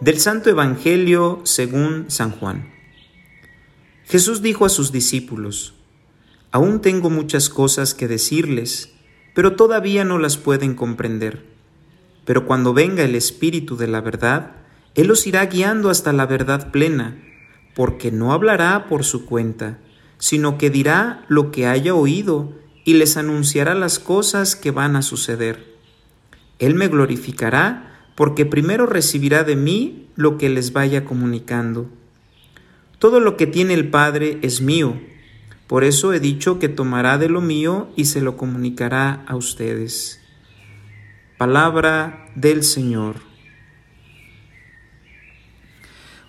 Del Santo Evangelio según San Juan. Jesús dijo a sus discípulos, Aún tengo muchas cosas que decirles, pero todavía no las pueden comprender. Pero cuando venga el Espíritu de la verdad, Él los irá guiando hasta la verdad plena, porque no hablará por su cuenta, sino que dirá lo que haya oído y les anunciará las cosas que van a suceder. Él me glorificará porque primero recibirá de mí lo que les vaya comunicando. Todo lo que tiene el Padre es mío, por eso he dicho que tomará de lo mío y se lo comunicará a ustedes. Palabra del Señor.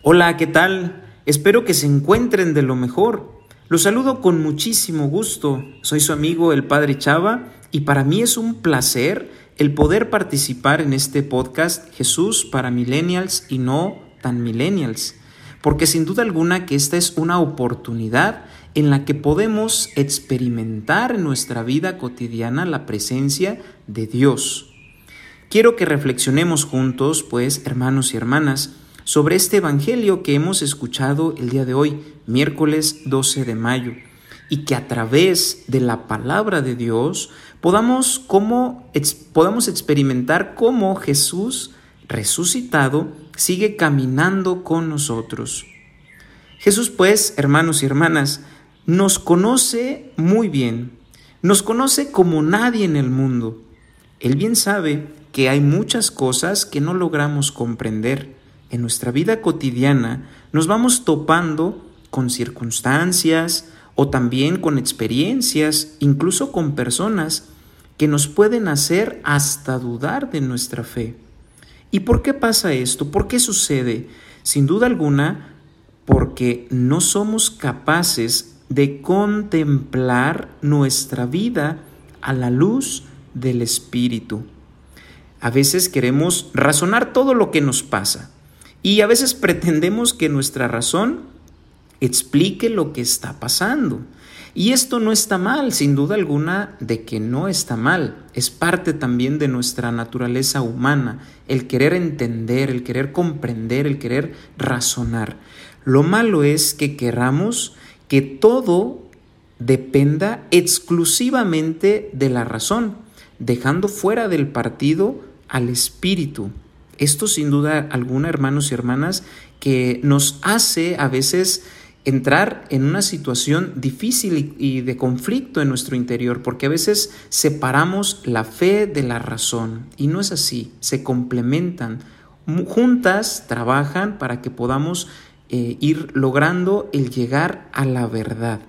Hola, ¿qué tal? Espero que se encuentren de lo mejor. Los saludo con muchísimo gusto. Soy su amigo el Padre Chava y para mí es un placer el poder participar en este podcast Jesús para millennials y no tan millennials, porque sin duda alguna que esta es una oportunidad en la que podemos experimentar en nuestra vida cotidiana la presencia de Dios. Quiero que reflexionemos juntos, pues, hermanos y hermanas, sobre este Evangelio que hemos escuchado el día de hoy, miércoles 12 de mayo, y que a través de la palabra de Dios podamos, podamos experimentar cómo Jesús resucitado sigue caminando con nosotros. Jesús pues, hermanos y hermanas, nos conoce muy bien, nos conoce como nadie en el mundo. Él bien sabe que hay muchas cosas que no logramos comprender. En nuestra vida cotidiana nos vamos topando con circunstancias, o también con experiencias, incluso con personas que nos pueden hacer hasta dudar de nuestra fe. ¿Y por qué pasa esto? ¿Por qué sucede? Sin duda alguna, porque no somos capaces de contemplar nuestra vida a la luz del Espíritu. A veces queremos razonar todo lo que nos pasa y a veces pretendemos que nuestra razón explique lo que está pasando. Y esto no está mal, sin duda alguna de que no está mal. Es parte también de nuestra naturaleza humana, el querer entender, el querer comprender, el querer razonar. Lo malo es que queramos que todo dependa exclusivamente de la razón, dejando fuera del partido al espíritu. Esto sin duda alguna, hermanos y hermanas, que nos hace a veces entrar en una situación difícil y de conflicto en nuestro interior, porque a veces separamos la fe de la razón y no es así, se complementan, juntas trabajan para que podamos eh, ir logrando el llegar a la verdad.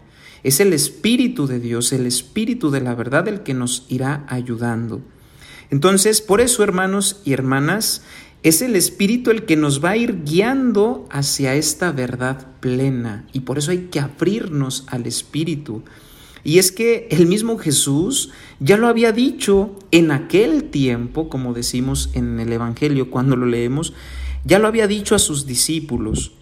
Es el Espíritu de Dios, el Espíritu de la verdad el que nos irá ayudando. Entonces, por eso, hermanos y hermanas, es el Espíritu el que nos va a ir guiando hacia esta verdad plena y por eso hay que abrirnos al Espíritu. Y es que el mismo Jesús ya lo había dicho en aquel tiempo, como decimos en el Evangelio cuando lo leemos, ya lo había dicho a sus discípulos,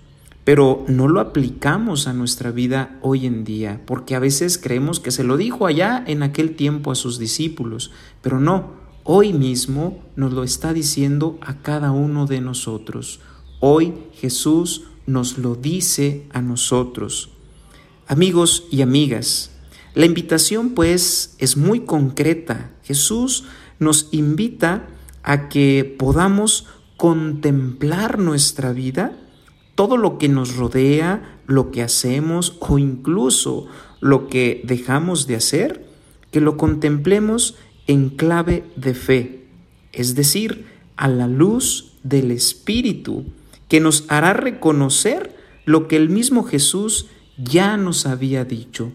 pero no lo aplicamos a nuestra vida hoy en día, porque a veces creemos que se lo dijo allá en aquel tiempo a sus discípulos, pero no, hoy mismo nos lo está diciendo a cada uno de nosotros. Hoy Jesús nos lo dice a nosotros. Amigos y amigas, la invitación pues es muy concreta. Jesús nos invita a que podamos contemplar nuestra vida, todo lo que nos rodea, lo que hacemos o incluso lo que dejamos de hacer, que lo contemplemos en clave de fe, es decir, a la luz del Espíritu, que nos hará reconocer lo que el mismo Jesús ya nos había dicho.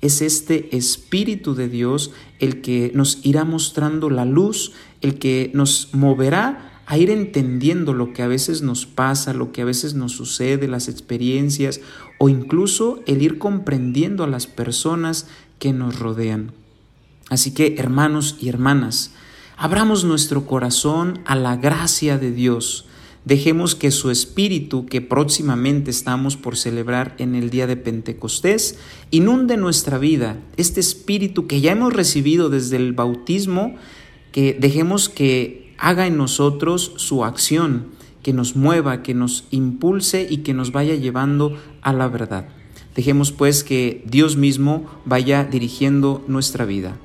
Es este Espíritu de Dios el que nos irá mostrando la luz, el que nos moverá a ir entendiendo lo que a veces nos pasa, lo que a veces nos sucede, las experiencias o incluso el ir comprendiendo a las personas que nos rodean. Así que, hermanos y hermanas, abramos nuestro corazón a la gracia de Dios. Dejemos que su Espíritu, que próximamente estamos por celebrar en el día de Pentecostés, inunde nuestra vida. Este Espíritu que ya hemos recibido desde el bautismo, que dejemos que haga en nosotros su acción, que nos mueva, que nos impulse y que nos vaya llevando a la verdad. Dejemos pues que Dios mismo vaya dirigiendo nuestra vida.